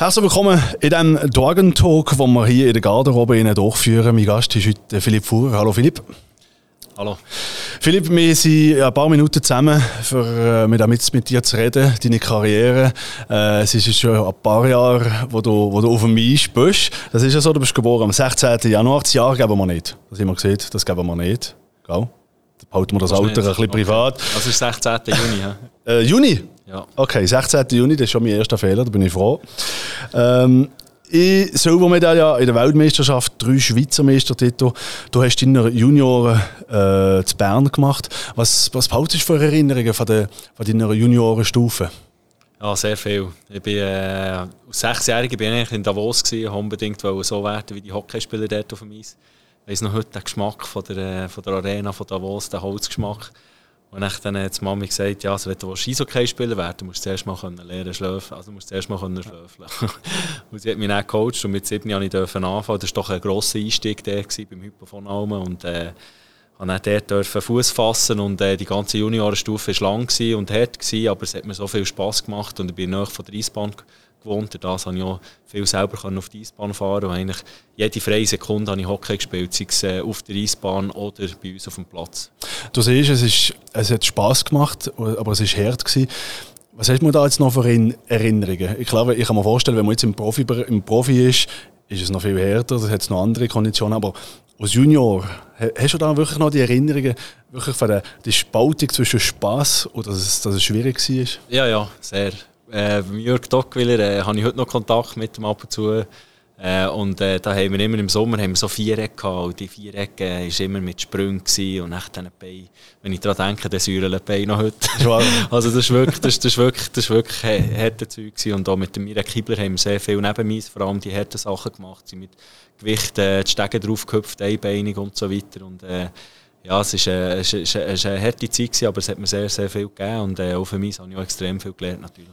Herzlich willkommen in diesem Dorgentalk, den wir hier in der Garderobe durchführen. Mein Gast ist heute Philipp Fuhrer. Hallo Philipp. Hallo. Philipp, wir sind ein paar Minuten zusammen, für, äh, mit, mit dir zu reden, deine Karriere. Äh, es ist schon ein paar Jahre, wo du, wo du auf dem Eis bist. Das ist ja so, du bist geboren am 16. Januar. Das Jahr geben wir nicht. Das haben wir gesehen, das geben wir nicht. Gell? behalten wir das Alter ein bisschen okay. privat. Das ist 16. Juni, ja? Äh, Juni? Ja. Okay, 16. Juni, das ist schon mein erster Fehler, da bin ich froh. Ähm, ich Silbermedaille in der Weltmeisterschaft, drei Schweizer Meistertitel. Du hast deine Junioren äh, zu Bern gemacht. Was, was behaltest du für Erinnerungen von, der, von deiner Juniorenstufe? Ja, sehr viel. Ich bin, äh, als Sechsjähriger bin ich in Davos, gewesen, unbedingt so werden wie die Hockeyspieler dort auf dem Eis weiss noch heute den Geschmack von der, von der Arena von Davos, den Holzgeschmack. Und dann hat die Mami gesagt, ja, also wenn du Eishockey spielen willst, musst du zuerst mal lernen schlafen. Also musst du zuerst mal schlafen. und sie hat mich dann gecoacht und mit sieben Jahren anfangen. Das war doch ein grosser Einstieg der beim Hypo von Almen. Und äh, durfte dort Fuß fassen und äh, die ganze Juniorenstufe war lang und hart, gewesen, aber es hat mir so viel Spass gemacht und ich bin nahe von der Eisbahn gewohnt. Dadurch konnte ich auch viel selber auf die Eisbahn fahren und eigentlich jede freie Sekunde habe ich Hockey gespielt, sei es äh, auf der Eisbahn oder bei uns auf dem Platz. Du siehst, es, ist, es hat Spass gemacht, aber es war hart. Gewesen. Was hast du da jetzt noch für Erinnerungen? Ich glaube, ich kann mir vorstellen, wenn man jetzt im Profi, im Profi ist, ist es noch viel härter, da hat es noch andere Konditionen, aber als Junior, hast du da wirklich noch die Erinnerungen wirklich von der die Spaltung zwischen Spass oder dass es, dass es schwierig war? Ja, ja, sehr. Äh, Jörg Dockwiller äh, habe ich heute noch Kontakt mit ihm ab und zu. Äh, und äh, da haben wir immer im Sommer haben wir so Vierecke gehabt. Und die Vierecke äh, war immer mit Sprüngen und echt diesen Beinen. Wenn ich daran denke, dann säuren Beine noch heute. also das ist wirklich, das, das ist wirklich, das ist wirklich harte Zeug gewesen. Und auch mit dem Mirek Kibler haben wir sehr viel nebenmeins, vor allem die harten Sachen gemacht. Sie mit Gewicht, äh, die Stege draufgehüpft, einbeinig und so weiter. Und, äh, ja, es war eine, es ist, es eine harte Zeit, aber es hat mir sehr, sehr viel gegeben und äh, auch für mich habe ich auch extrem viel gelernt natürlich.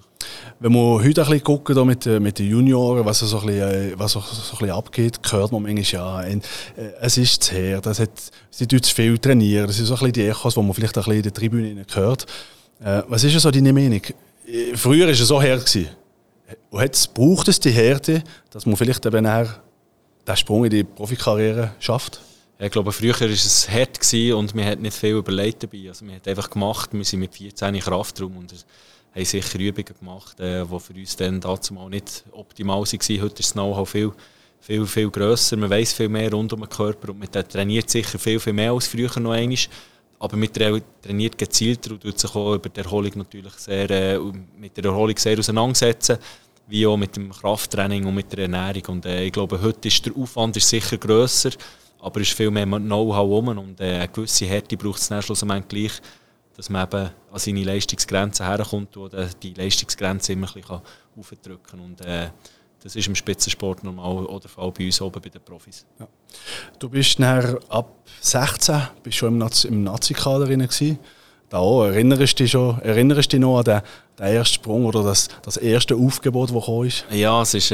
Wenn wir heute ein bisschen gucken mit, äh, mit den Junioren, was so ein bisschen, äh, was so, ein bisschen abgeht, hört man manchmal, ja, äh, es ist zu her, das hat, sie tun zu viel trainieren, das sind so ein bisschen die Echos, die man vielleicht ein bisschen in der Tribüne hört. Äh, was ist so deine Meinung? Früher war es so her. Gewesen. Jetzt braucht es die Härte, dass man vielleicht eben den Sprung in die Profikarriere schafft? Ich glaube, früher war es hart und wir hatten nicht viel überlegt dabei. Also wir haben einfach gemacht, wir sind mit 14 in Kraftraum und haben sicher Übungen gemacht, äh, die für uns dann dazu mal nicht optimal waren. Heute ist das Know-how viel, viel, viel grösser. Man weiß viel mehr rund um den Körper und man trainiert sicher viel, viel mehr als früher noch einmal. Aber man trainiert gezielter und tut sich auch über die Erholung natürlich sehr, äh, mit der Erholung sehr auseinandersetzen wie auch mit dem Krafttraining und mit der Ernährung. Und äh, ich glaube, heute ist der Aufwand ist sicher grösser aber es ist viel mehr Know-how rum und äh, eine gewisse Härte braucht es dann schlussendlich gleich, dass man eben an seine Leistungsgrenzen herkommt äh, die Leistungsgrenze immer ein bisschen aufdrücken kann. Und äh, das ist im Spitzensport normal oder Fall bei uns oben bei den Profis. Ja. Du bist nachher ab 16 bist schon im, Nazi im Nazi-Kader. Da auch, erinnerst du dich, schon, erinnerst dich noch an den, den ersten Sprung oder das, das erste Aufgebot, das gekommen? Ja, es ist,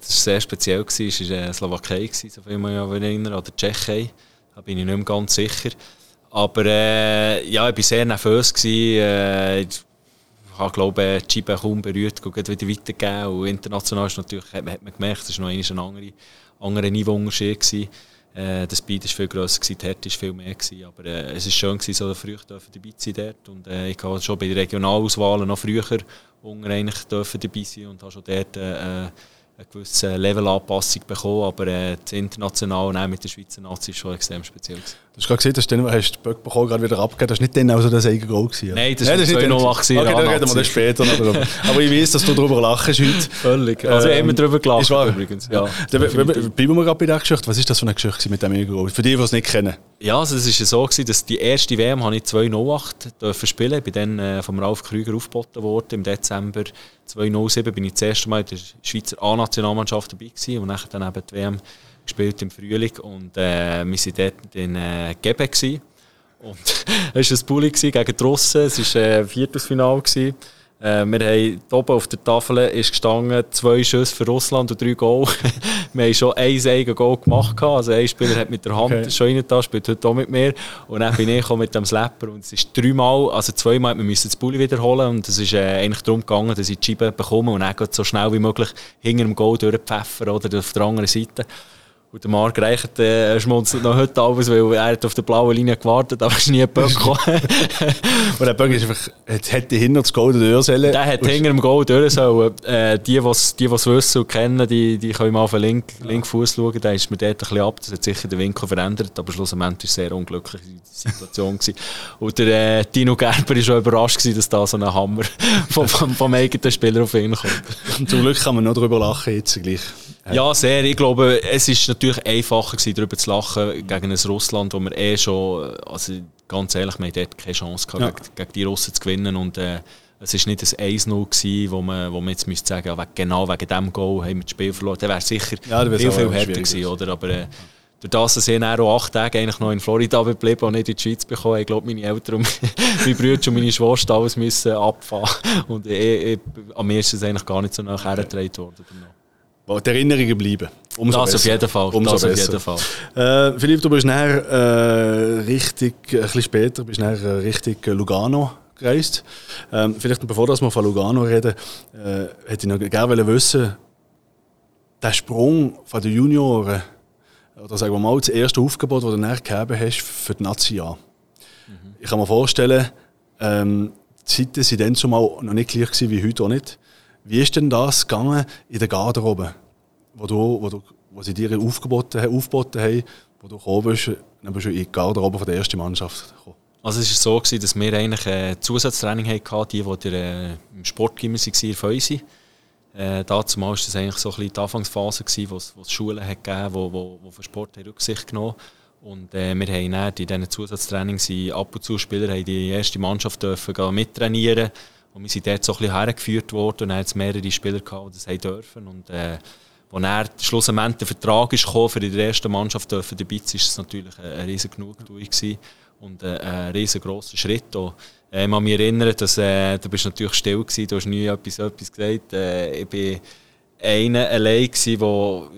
sehr speziell. Gewesen. Es war äh, Slowakei, gewesen, so viel mich erinnere, oder Tschechei. Da bin ich nicht mehr ganz sicher. Aber ja, ich war sehr nervös. Gewesen. Äh, ich glaube kaum berührt, und wieder weitergegeben. Und international ist natürlich, hat man, man gemerkt, es war noch ein anderer, anderer Niveauunterschied. Äh, der Speed war viel grösser, die Härte war viel mehr. Gewesen, aber äh, es war schön, gewesen, so früh dabei zu sein dort. Und, äh, ich habe schon bei den Regionalauswahlen noch früher unter eigentlich dabei sein und habe schon dort äh, eine gewisse Levelanpassung bekommen, aber äh, International auch mit der Schweizer Nazi ist schon extrem speziell. Gewesen. Du hast gerade gesehen, dass du hast den Böck bekommen, gerade wieder abgegeben. Das war nicht dann auch so das eigene Goal. Gewesen, Nein, das, Nein, das war noch Okay, da reden wir dann später noch darüber. aber ich weiß, dass du darüber lachst heute. Völlig. Also ähm, ich habe immer darüber gelacht übrigens. Ja, ja. Bleiben wir gerade bei der Geschichte. Was ist das für eine Geschichte mit dem Goal? Für die, die es nicht kennen. Ja, also es war so, gewesen, dass die erste WM habe ich 2.08 spielen Ich bin dann äh, vom Ralf Krüger aufgeboten worden. Im Dezember 2007 bin ich das erste Mal in der Schweizer A-Nationalmannschaft dabei gewesen und nachher dann eben die WM gespielt im Frühling und äh, wir waren dort in äh, Gebe und es war ein Bulli gegen die Russen, es war äh, Viertelfinale gewesen. Äh, wir haben oben auf der Tafel ist gestanden, zwei Schüsse für Russland und drei Goal. wir haben schon ein eigenes Goal gemacht. Also ein Spieler hat mit der Hand okay. schon rein da, spielt heute auch mit mir. Und dann bin ich mit dem Slapper und es ist dreimal, also zweimal, wir müssen das Bulli wiederholen und es ist äh, eigentlich darum gegangen, dass ich die Scheibe bekomme und dann so schnell wie möglich hinter dem Goal durchpfeffern oder auf der anderen Seite. Und der Marc Reichert äh, schmunzelt noch heute abends, weil er hat auf der blauen Linie gewartet, aber es ist nie ein Böck gekommen. und der Böck ist einfach, hätte hinter das Goal durch sollen. Der hat hinter dem Goal durch sollen. Äh, die, die es wissen und kennen, die, die können mal auf den Link, ja. linken Fuß schauen. Da ist mir dort ein bisschen ab. Das hat sicher den Winkel verändert, aber schlussendlich war es eine sehr unglückliche Situation. gewesen. Und der äh, Dino Gerber war schon überrascht, gewesen, dass da so ein Hammer vom, vom, vom eigenen Spieler auf ihn kommt. Und zum Glück kann man noch darüber lachen jetzt gleich. Ja, sehr. Ich glaube, es ist natürlich einfacher gewesen, darüber zu lachen gegen ein Russland, wo wir eh schon, also ganz ehrlich, wir hatten keine Chance gehabt, ja. gegen, gegen, die Russen zu gewinnen und äh, es war nicht ein 1-0 gewesen, wo man, wo man jetzt müsste sagen, ja, genau wegen dem Goal haben wir das Spiel verloren. Dann wäre sicher ja, viel, viel härter gewesen, oder? Aber äh, durch das, dass ich auch acht Tage eigentlich noch in Florida geblieben und nicht in die Schweiz bekommen, ich glaube, meine Eltern und meine Brüder und meine Schwester alles müssen abfahren. Und ich, ich, an mir ist es eigentlich gar nicht so nachher hergetragen worden die Erinnerungen bleiben. Umso das besser. auf jeden Fall. Umso das besser. auf jeden Fall. Äh, Philipp, du bist nachher äh, richtig, ein bisschen später, bist nachher äh, richtig Lugano gereist. Ähm, vielleicht bevor wir von Lugano reden, äh, hätte ich noch gerne wissen, der Sprung von den Junioren, oder sagen wir mal, das erste Aufgebot, das du nachher gegeben hast für die Nazi mhm. Ich kann mir vorstellen, ähm, die Zeiten waren dann schon mal noch nicht gleich wie heute auch nicht. Wie ist denn das gegangen in der Garderobe, wo, du, wo, du, wo sie dir aufgeboten, aufgeboten haben, wo du gekommen bist, dann bist du in die Garderobe von der ersten Mannschaft gekommen? Also es war so, dass wir eigentlich ein Zusatztraining hatten, die, die äh, im Sportgymmer waren, in Feusi. Äh, dazu war das eigentlich so die Anfangsphase, es, wo es Schulen hat gegeben wo, wo, wo für Sport Rücksicht genommen Und äh, wir haben dann in diesen Zusatztrainings ab und zu Spieler die erste Mannschaft dürfen mittrainieren und wir sind dort so ein bisschen hergeführt worden und dann hat mehrere Spieler gehabt, die das haben dürfen. Und äh, als er schlussendlich der Vertrag ist für die erste Mannschaft dürfen dabei zu ist es natürlich eine riesen Genugtuung gewesen und ein riesengroßer Schritt. Auch. Ich kann mich erinnern, dass äh, du bist natürlich still warst, du hast nie etwas, etwas gesagt. Äh, ich bin einer allein gewesen, wo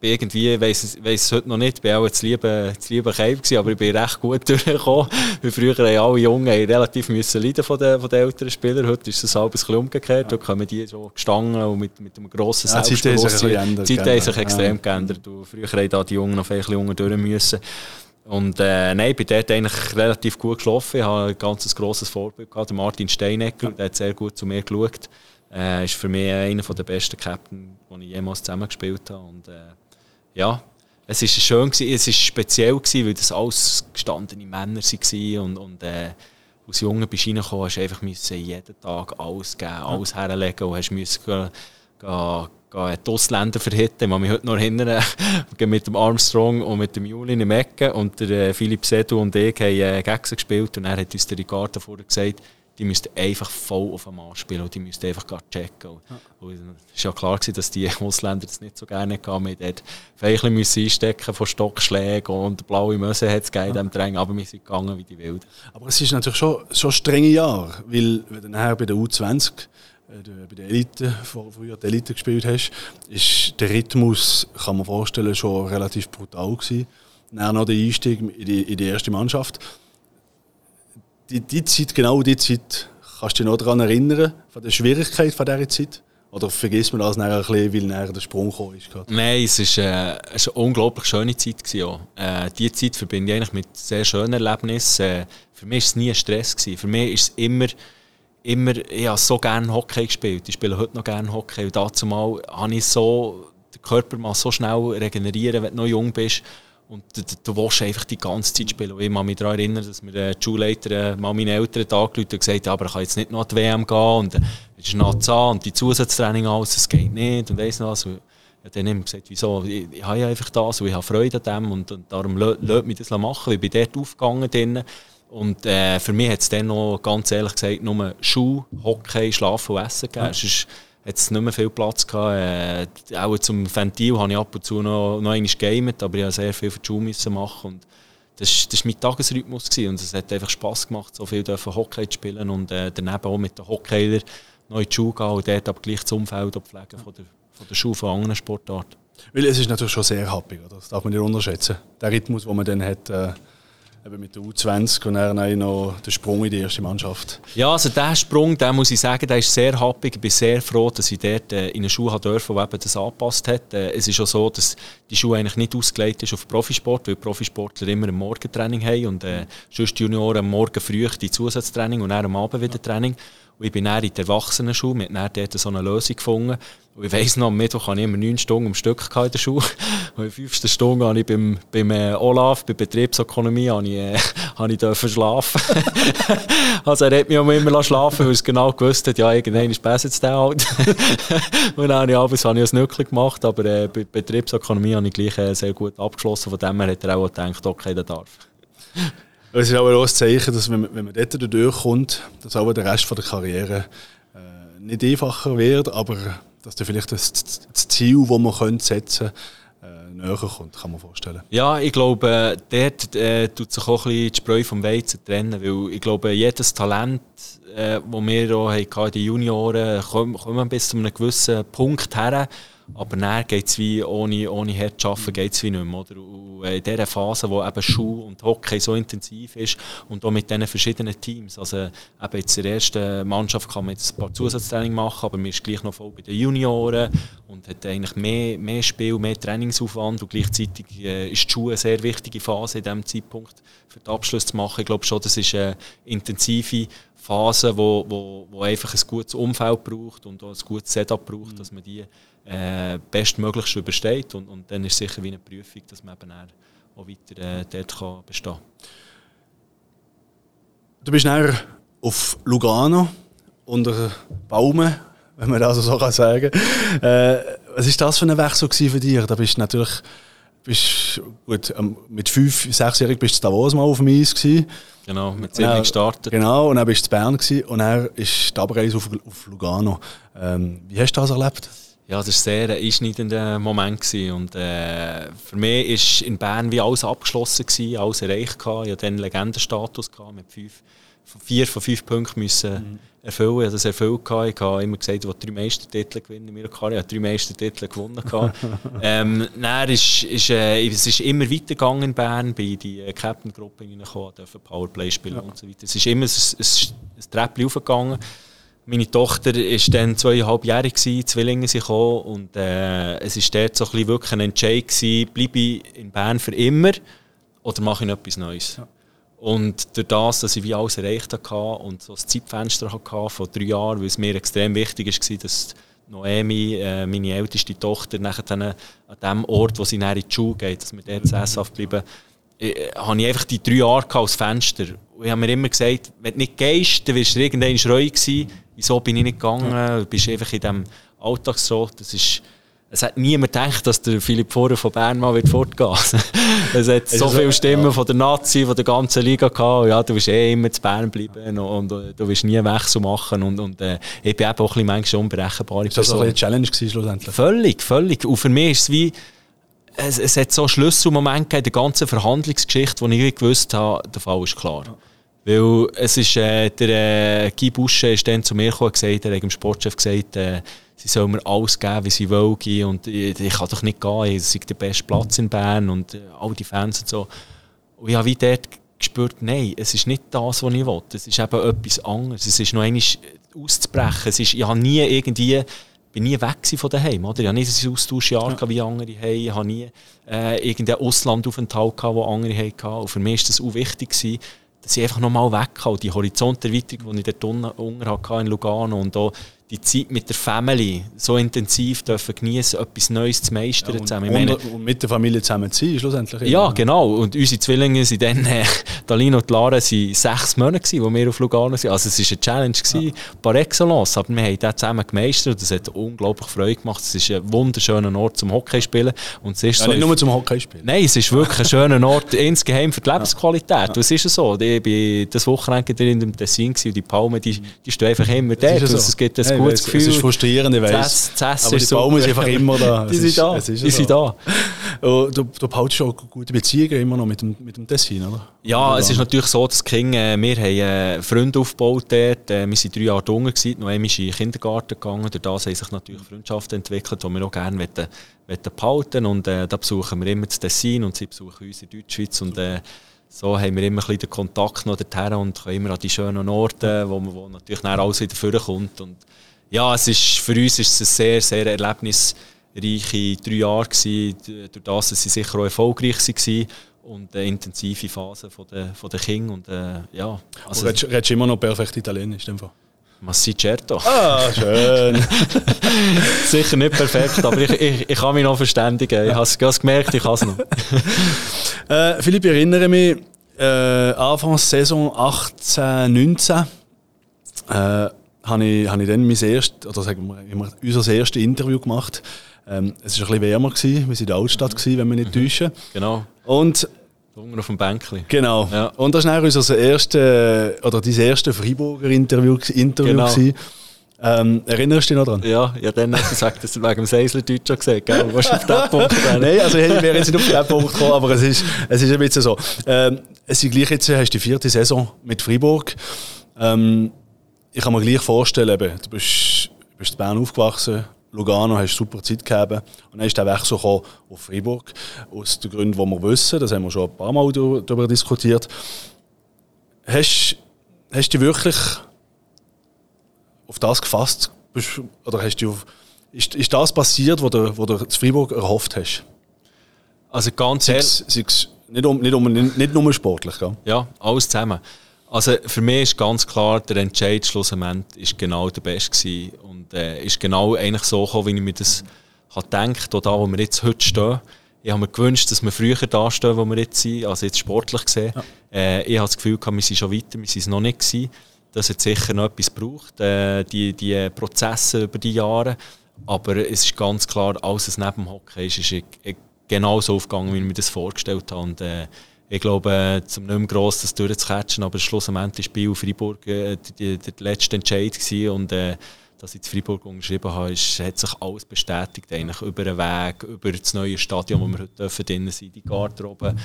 irgendwie, weiss, weiss es heute noch nicht, ich war auch das liebe, das liebe Keib gewesen, aber ich bin recht gut durchgekommen. Weil früher haben alle Jungen relativ müssen leiden von den, von den älteren Spielern. Heute ist es ein bisschen umgekehrt. Heute kommen die so gestanden und mit, mit einem grossen ja, Selbstbewusstsein. Die Zeit hat sich extrem ja. geändert. Und früher haben da die Jungen noch ein bisschen durch müssen. Und äh, nein, ich bin dort eigentlich relativ gut geschlafen. Ich habe ein ganz grosses Vorbild gehabt, Martin Steinecker, der hat sehr gut zu mir geschaut. Er äh, ist für mich einer der besten Captain, die ich jemals zusammengespielt habe. Und, äh, ja, es war schön, gewesen, es war speziell, gewesen, weil das alles gestandene Männer waren. Und, und äh, als Junge bist du reingekommen, hast du einfach jeden Tag alles geben, alles herlegen und hast müssen gehen, gehen, gehen die Ausländer verhitten. Ich kann mich heute noch erinnern, mit dem Armstrong und mit dem Julin im Ecken. Und der äh, Philipp Sedu und ich haben äh, gegen gespielt. Und er hat uns der Ricardo vorher gesagt, die müssten einfach voll auf den Mann spielen und die müssten einfach checken. Ja. es war ja klar, gewesen, dass die Ausländer das nicht so gerne hatten. Wir ein bisschen einstecken von Stockschlägen und blaue Möse hat es ja. Drängen, aber wir sind gegangen wie die Wilden. Aber es ist natürlich schon, schon strenge Jahre, weil wenn du nachher bei der U20 äh, bei der Elite, früher die Elite gespielt hast, ist der Rhythmus, kann man vorstellen, schon relativ brutal gewesen. Dann noch der Einstieg in die, in die erste Mannschaft die, die Zeit, genau die Zeit, kannst du dich noch daran erinnern, von der Schwierigkeit von dieser Zeit? Oder vergisst man das nachher ein bisschen, weil nachher der Sprung gekommen ist? Nein, es war äh, eine unglaublich schöne Zeit. Gewesen, äh, diese Zeit verbinde ich eigentlich mit sehr schönen Erlebnissen. Äh, für mich war es nie Stress. Gewesen. Für mich ist es immer, immer, ich habe so gerne Hockey gespielt. Ich spiele heute noch gerne Hockey. Und dazu mal habe ich so, den Körper mal so schnell regenerieren, wenn du noch jung bist. Und du, du willst einfach die ganze Zeit spielen. Und ich kann mich daran erinnern, dass mir der Schulleiter äh, mal meine Eltern angerufen und gesagt hat, aber ich kann jetzt nicht noch an die WM gehen und äh, es ist noch Zahn und die Zusatztraining alles, das geht nicht und weiss noch was. Und dann habe gesagt, wieso, ich, ich habe einfach das und ich habe Freude an dem und, und darum lasst mich das machen. Ich bin dort aufgegangen drin. Und äh, für mich hat es dann noch, ganz ehrlich gesagt, nur Schuh, Hockey, Schlafen und Essen gegeben. Ja hat es nicht mehr viel Platz gehabt. Äh, auch zum Ventil habe ich ab und zu noch, noch einmal gegamet, aber ich musste sehr viel für die Schule machen. Und das, das war mein Tagesrhythmus gewesen. und es hat einfach Spass gemacht, so viel Hockey zu spielen und äh, daneben auch mit den Hockeylern neu in die Schule gehen und dort aber gleich das Umfeld pflegen von der, von der Schule von anderen Sportarten. Weil es ist natürlich schon sehr happig, das darf man nicht unterschätzen. Der Rhythmus, den man dann hat, äh, eben mit der U20 und dann noch der Sprung in die erste Mannschaft. Ja, also der Sprung, den muss ich sagen, der ist sehr happig. Ich bin sehr froh, dass ich dort äh, in eine Schule durfte, die eben das angepasst hat. Äh, es ist auch so, dass die Schule eigentlich nicht ausgelegt ist auf Profisport, weil Profisportler immer ein Morgentraining haben und äh, sonst die Junioren am Morgen früh die Zusatztraining und dann am Abend wieder Training. Und ich bin dann in der Erwachsenenschule, wir haben dort so eine Lösung gefunden. Und ich weiss noch, am Mittwoch hatte ich immer neun Stunden am Stück in der Schule. Und in fünften Stunde habe ich beim, beim äh, Olaf, bei Betriebsökonomie, habe ich, äh, habe ich schlafen. also er hat mich auch immer schlafen weil er genau gewusst hat, ja, irgendwann ist besser der halt. und dann habe ich abends habe ich ein Nückel gemacht, aber äh, bei Betriebsökonomie habe ich gleich äh, sehr gut abgeschlossen. Von dem her hat er auch gedacht, okay, der darf. Es ist auch ein Zeichen, dass wenn man, wenn man dort durchkommt, dass auch der Rest von der Karriere äh, nicht einfacher wird, aber dass da vielleicht das, das Ziel, das man könnte setzen könnte, äh, näher kommt, kann man vorstellen. Ja, ich glaube, dort äh, tut sich auch ein bisschen die Spreu vom Weizen trennen, weil ich glaube, jedes Talent, äh, das wir auch hatten in den Junioren, kommt, kommt bis zu einem gewissen Punkt her, aber dann geht es wie ohne, ohne hart zu arbeiten, geht es wie nicht mehr. Oder? Und in dieser Phase, wo eben Schuh und Hockey so intensiv ist und auch mit diesen verschiedenen Teams. Also eben jetzt in der ersten Mannschaft kann man jetzt ein paar Zusatztraining machen, aber man ist gleich noch voll bei den Junioren und hat eigentlich mehr, mehr Spiel, mehr Trainingsaufwand und gleichzeitig äh, ist die Schule eine sehr wichtige Phase in diesem Zeitpunkt für den Abschluss zu machen. Ich glaube schon, das ist eine intensive Phase, wo, wo, wo einfach ein gutes Umfeld braucht und auch ein gutes Setup braucht, dass man die äh, bestmöglichst übersteht. Und, und dann ist es sicher wie eine Prüfung, dass man eben auch weiter äh, dort kann bestehen kann. Du bist näher auf Lugano unter Baumen, wenn man das so sagen kann. Äh, was war das für ein Wechsel für dich? Da bist du natürlich bist, gut, ähm, mit fünf, sechsjährig bist du Davos mal auf dem Eis gewesen. Genau, mit zehn gestartet. Genau, und dann bist du in Bern gewesen, und dann ist die Abreise auf, auf Lugano. Ähm, wie hast du das erlebt? Ja, das war sehr ein einschneidender Moment. Gewesen. Und, äh, für mich war in Bern wie alles abgeschlossen, gewesen, alles erreicht. Ich hatte dann Legendenstatus mit fünf, vier von fünf Punkten müssen mhm. erfüllen. Ich habe das erfüllt. Ich habe immer gesagt, ich will drei Meistertitel gewinnen in meiner Karriere. Ich habe drei Meistertitel gewonnen. ähm, dann ist, ist, äh, es ist immer weitergegangen in Bern, bei die äh, Captain-Gruppe reingekommen, durfte Powerplay spielen ja. und so weiter. Es ist immer ein, ein, ein Treppchen aufgegangen. Meine Tochter war dann zweieinhalbjährig, Zwillinge sind gekommen und äh, es war dort so ein bisschen wirklich ein Entscheid gewesen, bleibe ich in Bern für immer oder mache ich etwas Neues. Ja. Und durch das, dass ich wie alles erreicht hatte und so ein Zeitfenster hatte von drei Jahren, weil es mir extrem wichtig war, dass Noemi, äh, meine älteste Tochter, nachher an dem Ort, wo sie in die Schule geht, dass wir dort sesshaft bleiben, äh, habe ich einfach die drei Jahre als Fenster. Und ich habe mir immer gesagt, wenn du nicht gehst, dann wirst du irgendwann schreu sein. Wieso bin ich nicht gegangen? Du bist einfach in diesem Alltagsrot. Das ist, es hat niemand gedacht, dass der Philipp Vorer von Bern mal wird fortgehen Es hat so viele Stimmen ja. von der Nazi, von der ganzen Liga gehabt. Ja, du wirst eh immer zu Bern bleiben und, und du wirst nie Wechsel machen. Und, und äh, ich bin eben auch ein bisschen manchmal unberechenbar. Ist das eine Challenge gewesen, schlussendlich? Völlig, völlig. Und für mich ist es wie, es, es hat so Schlüsselmomente in der ganzen Verhandlungsgeschichte, wo ich gewusst habe, der Fall ist klar. Ja. Weil es ist, äh, der äh, Guy Busche ist dann zu mir gekommen und gesagt, er hat dem Sportchef gesagt, äh, sie sollen mir alles geben, wie sie wollen. Und ich, ich kann doch nicht gehen, es ist der beste Platz in Bern und äh, all die Fans und so. Und ich habe wie dort gespürt, nein, es ist nicht das, was ich will. Es ist eben etwas anderes. Es ist noch einmal auszubrechen. Es ist, ich habe nie irgendwie bin nie weg von daheim, oder? Ich hatte nicht ein Austauschjahr ja. wie andere haben. Ich hatte nie äh, irgendeinen Auslandaufenthalt, den andere hatten. Und für mich war das auch wichtig, gewesen, dass ich einfach nochmal weg kann. Die Horizonterweiterung, die ich dort unten hatte in Lugano und auch die Zeit mit der Family so intensiv dürfen genießen, etwas Neues zu meistern ja, und, zusammen. Meine, und, mit der Familie zusammen zu sein, schlussendlich. Ja, genau. Und unsere Zwillinge sind dann, äh, Dalino und Lara, sind sechs Monate wo wir auf Lugano sind. Also es war eine Challenge gewesen, ja. par excellence. Aber wir haben das zusammen gemeistert und das hat unglaublich Freude gemacht. Es ist ein wunderschöner Ort zum Hockeyspielen. Und es ist ja, so nicht nur zum Hockeyspielen. Nein, es ist wirklich ein schöner Ort insgeheim für die Lebensqualität. Ja. Das ist so. Ich war das Wochenende in dem Tessin und die Palmen, die, die stehen einfach immer dort. So. Es gibt ein hey, gutes Gefühl. Es ist frustrierend, ich weiss. Das, das aber die Baumen sind einfach immer da. die sind da. die sind da. du, du behaltest schon gute Beziehungen immer noch mit dem, mit dem Tessin, oder? Ja, es ist natürlich so, dass King, äh, wir haben äh, Freunde aufgebaut dort. Äh, wir waren drei Jahre jünger, noch einmal in den Kindergarten gegangen. Durch das haben sich natürlich Freundschaften entwickelt, die wir auch gerne wollen, wollen behalten Und äh, da besuchen wir immer das Tessin und sie besuchen uns in Deutschschweiz. Und, äh, so haben wir immer ein den Kontakt noch dorthin und können immer an die schönen Orte, wo, man, wo natürlich dann alles wieder vorkommt. Und ja, es ist, für uns ist es ein sehr, sehr erlebnisreiche drei Jahre gewesen, durch das, dass sie sicher auch erfolgreich waren und eine intensive Phase von der, von der Kinder. Und, äh, ja, also, redest, redest immer noch perfekt Italienisch? Ma si certo. Ah, schön. Sicher nicht perfekt, aber ich, ich, ich kann mich noch verständigen. Ich habe es gemerkt, ich kann es noch. äh, Philipp, ich erinnere mich, äh, Anfang Saison 18, 19 äh, habe ich, hab ich dann mein erst, oder sagen wir, unser erstes Interview gemacht. Ähm, es war ein bisschen wärmer, gewesen, wir waren in der Altstadt, gewesen, wenn wir nicht mhm. täuschen. Genau. Und auf dem Bänkchen. Genau. Ja. Und das war unser erste, oder dein erste Freiburger Interview. Interview genau. Ähm, erinnerst du dich noch daran? Ja, ja dann hast du gesagt, dass du wegen dem Seisler Deutsch gesagt gell? Du warst auf den Punkt Nein, also ich wäre jetzt nicht auf den Punkt gekommen, aber es ist, es ist ein bisschen so. Ähm, es ist gleich jetzt, hast du die vierte Saison mit Freiburg. Ähm, ich kann mir gleich vorstellen, eben, du bist, bist in Bern aufgewachsen, Lugano hast super Zeit gegeben. Und dann ist der Wechsel auf Freiburg. Aus den Gründen, die wir wissen, das haben wir schon ein paar Mal darüber diskutiert. Hast, hast du wirklich auf das gefasst? Oder hast du, ist, ist das passiert, was du, was du zu Freiburg erhofft hast? Also ganz ehrlich. Nicht, um, nicht, um, nicht nur sportlich, gell? Ja, alles zusammen. Also für mich ist ganz klar, der Entscheid schlussendlich ist genau der beste gewesen und äh, ist genau eigentlich so gekommen, wie ich mir das gedacht habe, da wo wir jetzt heute stehen. Ich habe mir gewünscht, dass wir früher da stehen, wo wir jetzt sind, also jetzt sportlich gesehen. Ja. Äh, ich habe das Gefühl, wir sind schon weiter, wir sind es noch nicht gewesen. Das hat sicher noch etwas gebraucht, äh, die, die Prozesse über die Jahre. Aber es ist ganz klar, alles was neben dem Hockey ist, ist genau so aufgegangen, wie ich mir das vorgestellt habe. Und, äh, ich glaube, zum nicht mehr gross das durchzucatchen, aber schlussendlich war Biel Freiburg äh, der, der letzte Entscheid gewesen und äh, dass ich in Freiburg unterschrieben habe, ist, hat sich alles bestätigt, eigentlich über den Weg, über das neue Stadion, wo wir heute dürfen drinnen sind, die Garderobe,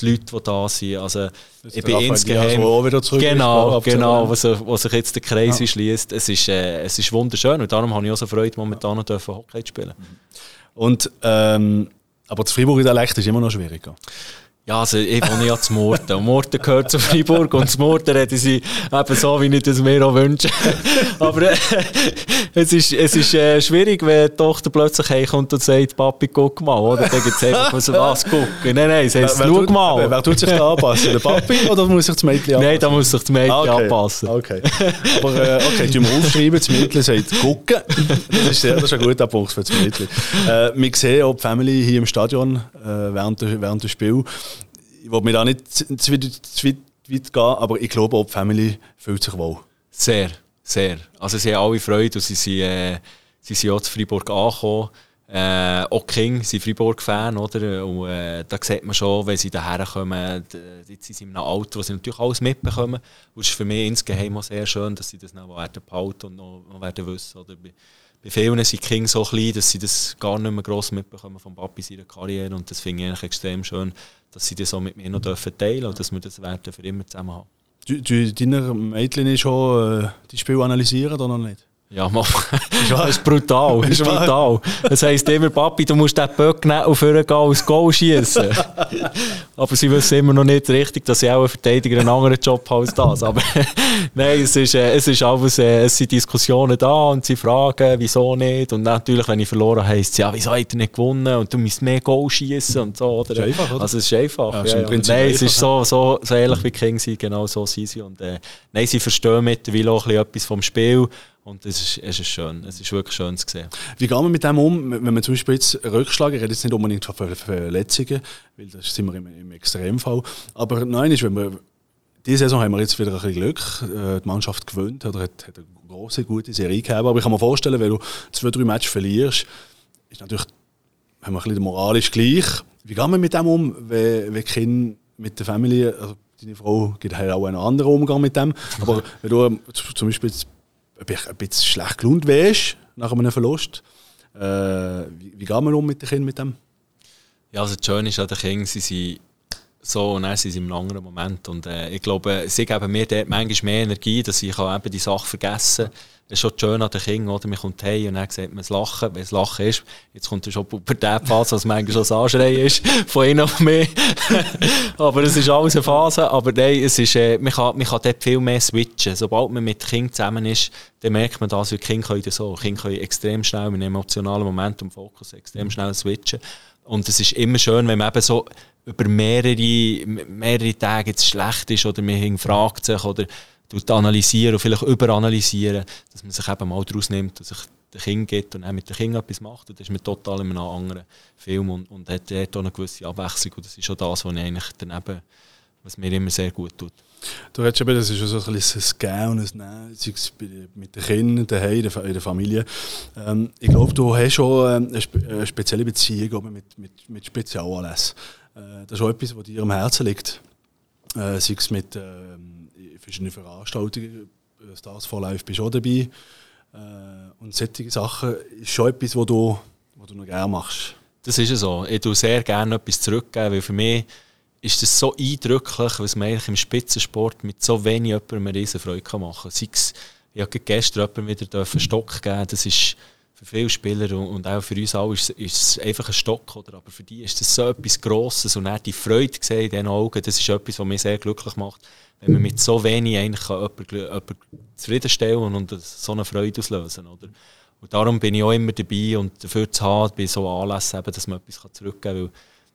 die Leute, die da sind. Also, ich bin insgeheim... Wieder zurück genau, genau, wo, so, wo sich jetzt der Kreis ja. schließt. Es ist, äh, es ist wunderschön und darum habe ich auch so Freude, momentan noch Hockey zu spielen. Und, ähm, aber das Freiburger Dialekt ist immer noch schwieriger. Ja, also ich wohne ja zu Murten. Und Murten gehört zu Freiburg und zu Murten reden sie eben so, wie ich das mir auch wünsche. Aber äh, es ist, es ist äh, schwierig, wenn die Tochter plötzlich heimkommt und sagt, Papi, guck mal, oder? Dann gibt es einfach so, was gucken. Nein, nein, es heißt, schau mal. Wer, wer tut sich da anpassen? Der Papi oder muss sich das Mädchen anpassen? Nein, da muss sich das Mädchen okay. anpassen. Okay. Aber äh, okay, du musst aufschreiben, das Mädchen sagt, gucken. Das ist, sehr, das ist ein guter Punkt für das Mädchen. Äh, wir sehen auch die Family hier im Stadion äh, während, während des Spiels ich will mir da nicht zu, zu, zu weit, gehen, aber ich glaube, auch die Family fühlt sich wohl. Sehr, sehr. Also sie haben alle Freude und sie sind, äh, sie sind auch zu Freiburg angekommen. Äh, auch King sind Freiburg-Fan, oder? Und äh, da sieht man schon, wenn sie daher kommen, jetzt sind sie in einem Alter, wo sie natürlich alles mitbekommen. Es ist für mich insgeheim auch sehr schön, dass sie das noch werden behalten und noch, noch werden wissen. Oder? Bei, vielen sind King so klein, dass sie das gar nicht mehr gross mitbekommen vom Papi seiner Karriere. Und das finde ich eigentlich extrem schön, dass sie das so mit mir noch dürfen teilen und dass wir das werden für immer zusammen haben. Du, du deiner Mädchen schon äh, die Spiele analysieren oder noch nicht? Ja, mach. das ist brutal. Das ist brutal. Das heisst immer, Papi, du musst den Böck nicht auf gehen und Goal schießen. Aber sie wissen immer noch nicht richtig, dass ich auch ein Verteidiger einen anderen Job habe als das. Aber nein, es ist, äh, es ist alles, äh, es sind Diskussionen da und sie fragen, wieso nicht. Und natürlich, wenn ich verloren habe, heisst es, ja, wieso hat er nicht gewonnen und du musst mehr Goal schießen und so. Oder? Das ist einfach, oder? Also es ist einfach. Ja, ja, ja. Nein, es ist so, so, so ähnlich wie King sind, genau so sind sie. Und, äh, nein, sie verstehen mittlerweile auch etwas vom Spiel. Und es ist, es ist schön, es ist wirklich schön zu sehen. Wie gehen wir mit dem um, wenn man zum Beispiel jetzt Rückschläge, ich rede jetzt nicht unbedingt von Verletzungen, weil das sind wir im, im Extremfall, aber nein, ist, wenn wir, diese Saison haben wir jetzt wieder ein bisschen Glück, äh, die Mannschaft gewöhnt, oder hat, hat eine große, gute Serie gehabt, aber ich kann mir vorstellen, wenn du zwei, drei Matches verlierst, ist natürlich, haben wir ein bisschen moralisch gleich. Wie gehen wir mit dem um, wenn, wenn Kinder mit der Familie, also deine Frau gibt halt auch einen anderen Umgang mit dem, aber wenn du zum Beispiel jetzt ich ein bisschen schlecht gelaunt wärst nach einem Verlust. Äh, wie, wie geht man um mit den Kindern mit dem? Ja, also das Schöne ist an den Kindern, sie sind so und dann sind sie im anderen Moment. Und äh, ich glaube, sie geben mir dort manchmal mehr Energie, dass ich eben die Sache vergessen kann. Ist schon schön an den Kindern, oder? Man kommt heim und dann sieht man das Lachen. Wenn es Lachen ist, jetzt kommt schon die Phase, was manchmal schon das Anschreien ist, von ihnen auf mich. aber es ist alles eine Phase. Aber nein, es ist, äh, man, kann, man kann dort viel mehr switchen. Sobald man mit Kindern zusammen ist, dann merkt man das, wie Kinder können so. Kinder können extrem schnell mit einem emotionalen Moment und Fokus extrem schnell switchen. Und es ist immer schön, wenn man eben so über mehrere, mehrere Tage jetzt schlecht ist oder man hinterfragt sich oder analysieren und vielleicht überanalysieren, dass man sich eben mal daraus nimmt und sich den Kind gibt und auch mit den Kindern etwas macht. Und das ist man total in einem anderen Film und, und hat dort auch eine gewisse Abwechslung. Und das ist schon das, was, ich eigentlich daneben, was mir immer sehr gut tut. Du redest eben, das ist so ein bisschen ein Gehen und ein Nehmen, sei es mit den Kindern, in der Familie. Ähm, ich glaube, du hast schon ähm, eine spezielle Beziehung mit, mit, mit Spezialanlässen. Äh, das ist auch etwas, was dir am Herzen liegt. Äh, sei es mit äh, verschiedenen Veranstaltungen, äh, Stars for Life bist du auch dabei. Äh, und solche Sachen ist schon etwas, was du, was du noch gerne machst. Das ist so. Ich tue sehr gerne etwas zurückgeben, weil für mich ist das so eindrücklich, was man eigentlich im Spitzensport mit so wenig jemandem eine riesen Freude machen kann. Sei es, ich habe gestern jemandem wieder einen Stock geben das ist für viele Spieler und auch für uns alle ist, ist es einfach ein Stock. Oder? Aber für die ist das so etwas Grosses und auch die Freude in diesen Augen, das ist etwas, was mich sehr glücklich macht, wenn man mit so wenig eigentlich jemanden, jemanden zufriedenstellen und so eine Freude auslösen oder? Und darum bin ich auch immer dabei und dafür zu haben, bei so Anlässen, eben, dass man etwas zurückgeben kann.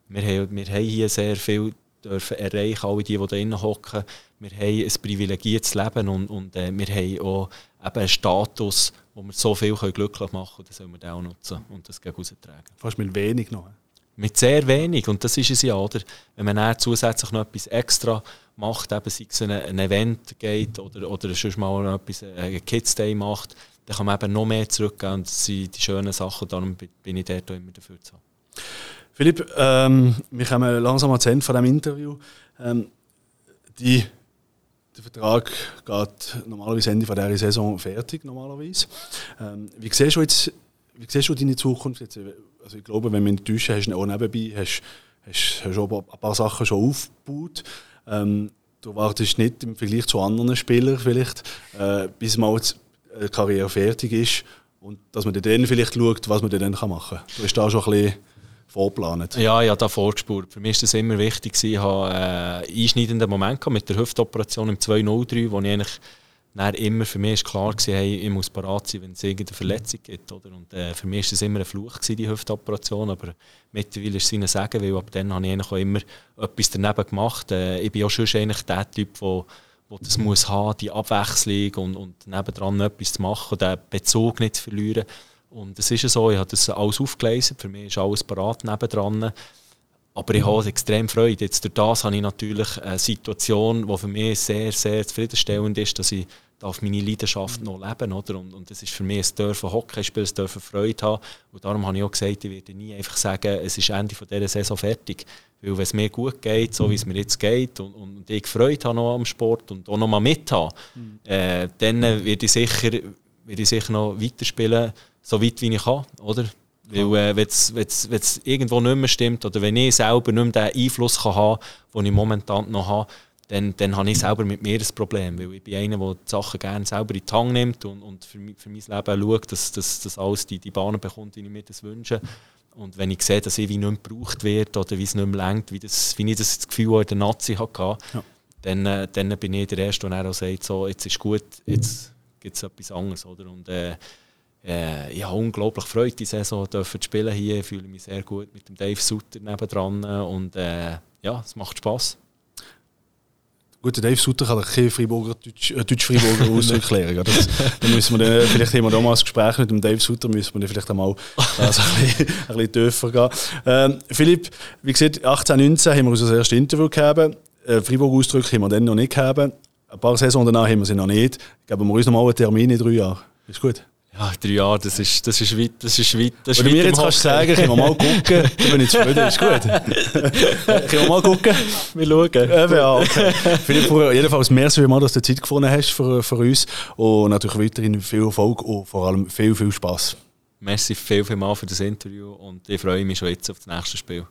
Wir haben, wir haben hier sehr viel dürfen erreichen, alle die, die da hocken. Wir haben ein privilegiertes Leben und, und äh, wir haben auch eben einen Status, wo wir so viel glücklich machen können, das sollen wir auch nutzen und das gegen raustragen. Fast mit wenig noch. Mit sehr wenig und das ist es ja, oder? Wenn man dann zusätzlich noch etwas extra macht, eben sei es ein, ein Event geht oder, oder sonst mal noch etwas, äh, ein Kids Day macht, dann kann man eben noch mehr zurückgeben und das sind die schönen Sachen, darum bin ich dort immer dafür zu haben. Philipp, ähm, wir kommen langsam ans Ende von diesem Interview. Ähm, die der Vertrag geht normalerweise Ende dieser Saison fertig, normalerweise. Ähm, wie, siehst du jetzt, wie siehst du deine Zukunft jetzt? Also ich glaube, wenn in Täuschen hast, auch nebenbei, hast, hast schon ein paar Sachen schon aufgebaut. Ähm, du wartest nicht im Vergleich zu anderen Spielern vielleicht, äh, bis mal die Karriere fertig ist und dass man dann vielleicht schaut, was man dann machen kann. Du hast da schon ein bisschen vorgeplant? Ja, ja, da vorgespurt. Für mich war das immer wichtig. Ich hatte einen äh, einschneidenden Moment mit der Hüftoperation im 203, wo ich eigentlich immer für mich ist klar war, hey, ich muss parat sein, wenn es irgendeine Verletzung gibt. Oder? Und, äh, für mich war das immer ein Fluch, gewesen, die Hüftoperation. Aber mittlerweile ist es ihnen sagen, weil ab dann habe ich auch immer etwas daneben gemacht. Äh, ich bin auch schon eigentlich der Typ, der wo das muss haben, die Abwechslung und, und nebendran etwas zu machen, den Bezug nicht zu verlieren. Und es ist ja so, ich habe das alles aufgelesen, für mich ist alles parat nebendran. Aber ich habe extrem Freude. Jetzt durch das habe ich natürlich eine Situation, die für mich sehr, sehr zufriedenstellend ist, dass ich darf meine Leidenschaft noch leben oder? Und, und das ist für mich ein dürfen Hockey spielen, ein dürfen Freude haben. Und darum habe ich auch gesagt, ich werde nie einfach sagen, es ist Ende von dieser Saison fertig. Weil wenn es mir gut geht, so wie es mir jetzt geht und, und ich Freude habe noch am Sport und auch noch mal mit habe, mhm. äh, dann werde ich sicher, werde ich sicher noch weiterspielen so weit wie ich kann, oder? Weil, äh, wenn es irgendwo nicht mehr stimmt oder wenn ich selber nicht mehr den Einfluss kann haben kann, den ich momentan noch habe, dann, dann habe ich selber mit mir das Problem. Weil ich bin einer, der die Sachen gerne selber in die Hand nimmt und, und für, für mein Leben schaut, dass, dass, dass alles die, die Bahnen bekommt, die ich mir das wünsche. Und wenn ich sehe, dass ich wie nicht mehr gebraucht wird oder wie es nicht mehr lenkt, wie, das, wie ich das Gefühl in der Nazi hatte, ja. dann, äh, dann bin ich der Erste, der auch sagt, so, jetzt ist gut, jetzt gibt es etwas anderes. Oder? Und, äh, äh, ich habe unglaublich Freude, die Saison zu spielen hier. Ich fühle mich sehr gut mit dem Dave Sutter nebendran und äh, ja, es macht Spass. Gut, der Dave Sutter kann keine Freiburger, Deutsch, äh, Deutsch-Freiburger Auserklärung. Das, dann müssen wir dann, vielleicht haben wir da mal ein Gespräch mit dem Dave Sutter, müssen wir dann vielleicht einmal also ein, bisschen, ein bisschen tiefer gehen. Ähm, Philipp, wie gesagt, 18, 19 haben wir unser erstes Interview gehabt. Äh, Freiburg-Ausdrücke haben wir dann noch nicht gehabt. Ein paar Saison danach haben wir sie noch nicht. Geben wir uns noch mal einen Termin in drei Jahren. Ist gut? Ja, drei Jahre, das ist, das ist weit. Das ist weit das ist Wenn du mir jetzt kannst sagen, können wir mal gucken, dann bin ich zufrieden, ist gut. können wir mal gucken? Wir schauen. Eben, ja, okay. Philipp, jedenfalls merci vielmals, dass du Zeit gefunden hast für, für uns und natürlich weiterhin viel Erfolg und vor allem viel, viel Spass. Merci viel, viel mal für das Interview und ich freue mich schon jetzt auf das nächste Spiel.